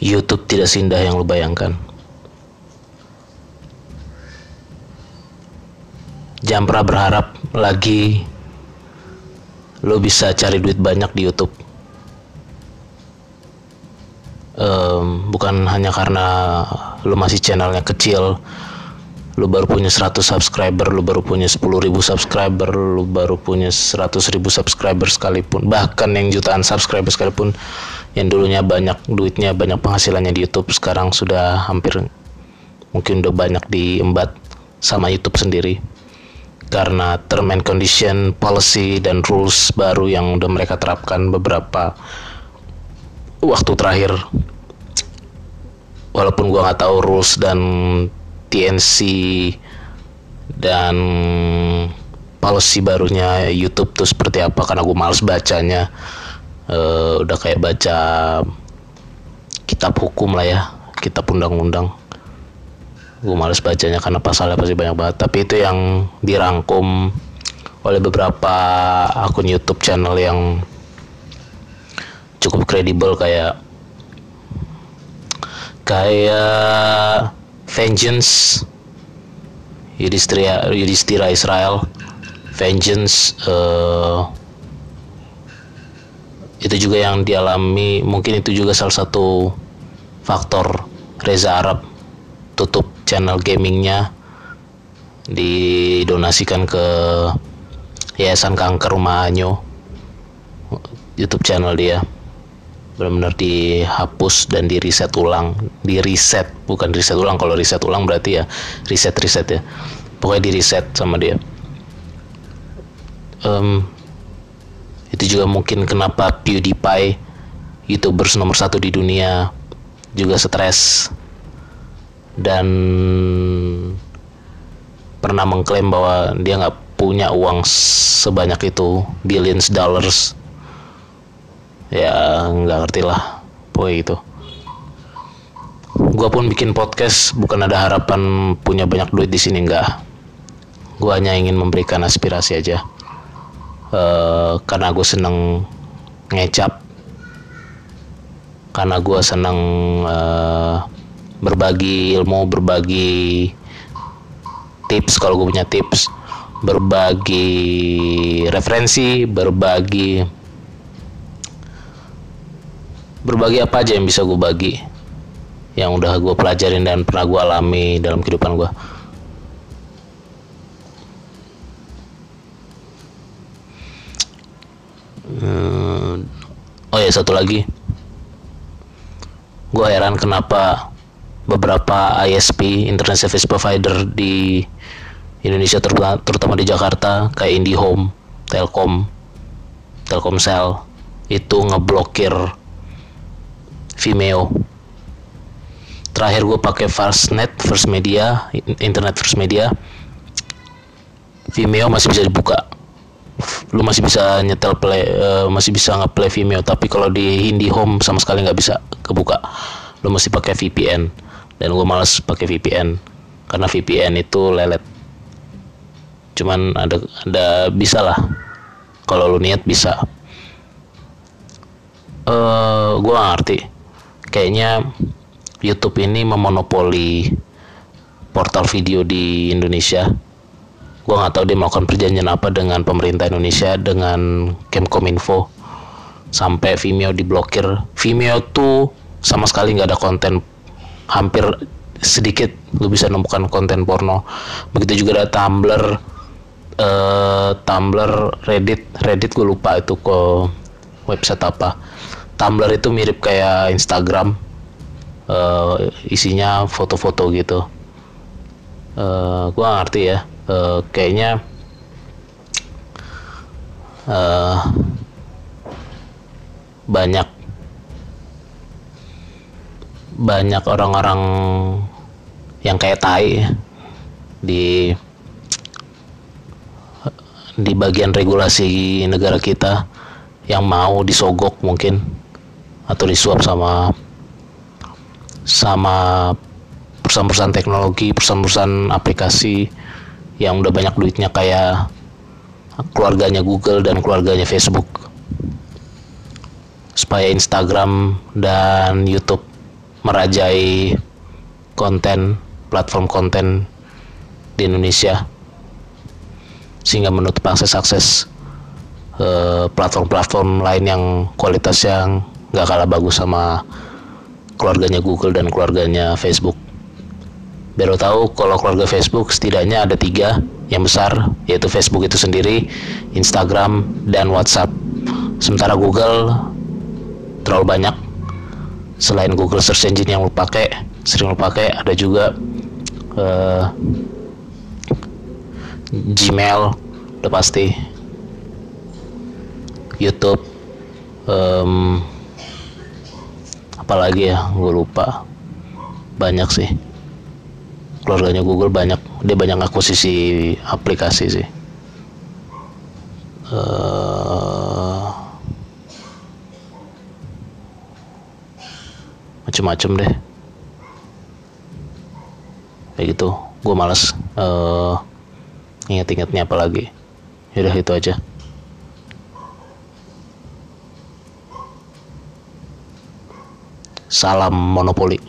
YouTube tidak seindah yang lo bayangkan. Pernah berharap lagi lo bisa cari duit banyak di YouTube. Um, bukan hanya karena lo masih channelnya kecil, lu baru punya 100 subscriber, lu baru punya 10 ribu subscriber, lu baru punya 100 ribu subscriber sekalipun, bahkan yang jutaan subscriber sekalipun, yang dulunya banyak duitnya, banyak penghasilannya di YouTube, sekarang sudah hampir mungkin udah banyak diembat sama YouTube sendiri karena term and condition, policy dan rules baru yang udah mereka terapkan beberapa waktu terakhir. Walaupun gua nggak tahu rules dan TNC dan policy barunya YouTube tuh seperti apa? Karena gue males bacanya. Uh, udah kayak baca kitab hukum lah ya kitab undang-undang. Gue males bacanya karena pasalnya pasti banyak banget. Tapi itu yang dirangkum oleh beberapa akun YouTube channel yang cukup kredibel kayak kayak Vengeance. Yudhistira Yudhistira Israel. Vengeance uh, itu juga yang dialami. Mungkin itu juga salah satu faktor Reza Arab tutup channel gamingnya didonasikan ke Yayasan Kanker Rumah Anyo YouTube channel dia benar-benar dihapus dan di reset ulang. Di reset bukan reset ulang. Kalau reset ulang berarti ya reset reset ya. Pokoknya di reset sama dia. Um, itu juga mungkin kenapa PewDiePie youtubers nomor satu di dunia juga stres. Dan pernah mengklaim bahwa dia nggak punya uang sebanyak itu billions dollars ya nggak ngerti lah pokoknya itu gue pun bikin podcast bukan ada harapan punya banyak duit di sini nggak. Gue hanya ingin memberikan aspirasi aja. Uh, karena gue seneng ngecap. Karena gue seneng uh, berbagi ilmu berbagi tips kalau gue punya tips. Berbagi referensi berbagi berbagi apa aja yang bisa gue bagi? Yang udah gue pelajarin dan pernah gue alami dalam kehidupan gue hmm, oh ya satu lagi. Gue heran kenapa beberapa ISP internet service provider di Indonesia terutama di Jakarta kayak IndiHome, Telkom, Telkomsel itu ngeblokir Vimeo. Terakhir gue pakai Fastnet First Media internet First Media. Vimeo masih bisa dibuka. Lu masih bisa nyetel play uh, masih bisa ngeplay Vimeo tapi kalau di IndiHome sama sekali nggak bisa kebuka. Lu masih pakai VPN dan gue males pakai VPN karena VPN itu lelet. Cuman ada ada bisa lah. Kalau lu niat bisa. Uh, eh, gue ngerti kayaknya YouTube ini memonopoli portal video di Indonesia. Gue nggak tahu dia melakukan perjanjian apa dengan pemerintah Indonesia dengan Kemkominfo sampai Vimeo diblokir. Vimeo tuh sama sekali nggak ada konten hampir sedikit lu bisa nemukan konten porno. Begitu juga ada Tumblr, uh, Tumblr, Reddit, Reddit gue lupa itu ke website apa Tumblr itu mirip kayak Instagram uh, isinya foto-foto gitu. Uh, gue ngerti ya. Uh, kayaknya uh, banyak banyak orang-orang yang kayak tai di di bagian regulasi negara kita yang mau disogok mungkin atau disuap sama sama perusahaan-perusahaan teknologi, perusahaan-perusahaan aplikasi yang udah banyak duitnya kayak keluarganya Google dan keluarganya Facebook. Supaya Instagram dan YouTube merajai konten platform konten di Indonesia. Sehingga menutup akses-akses uh, platform-platform lain yang kualitas yang nggak kalah bagus sama keluarganya Google dan keluarganya Facebook. Baru tahu kalau keluarga Facebook setidaknya ada tiga yang besar yaitu Facebook itu sendiri, Instagram dan WhatsApp. Sementara Google terlalu banyak. Selain Google Search Engine yang lu pakai, sering lu pakai, ada juga uh, Gmail udah pasti YouTube um, apalagi ya gue lupa. Banyak sih. Keluarganya Google banyak dia banyak akuisisi aplikasi sih. Uh, macem-macem deh. Kayak gitu. Gue males uh, inget-ingetnya apa lagi yaudah itu aja salam monopoli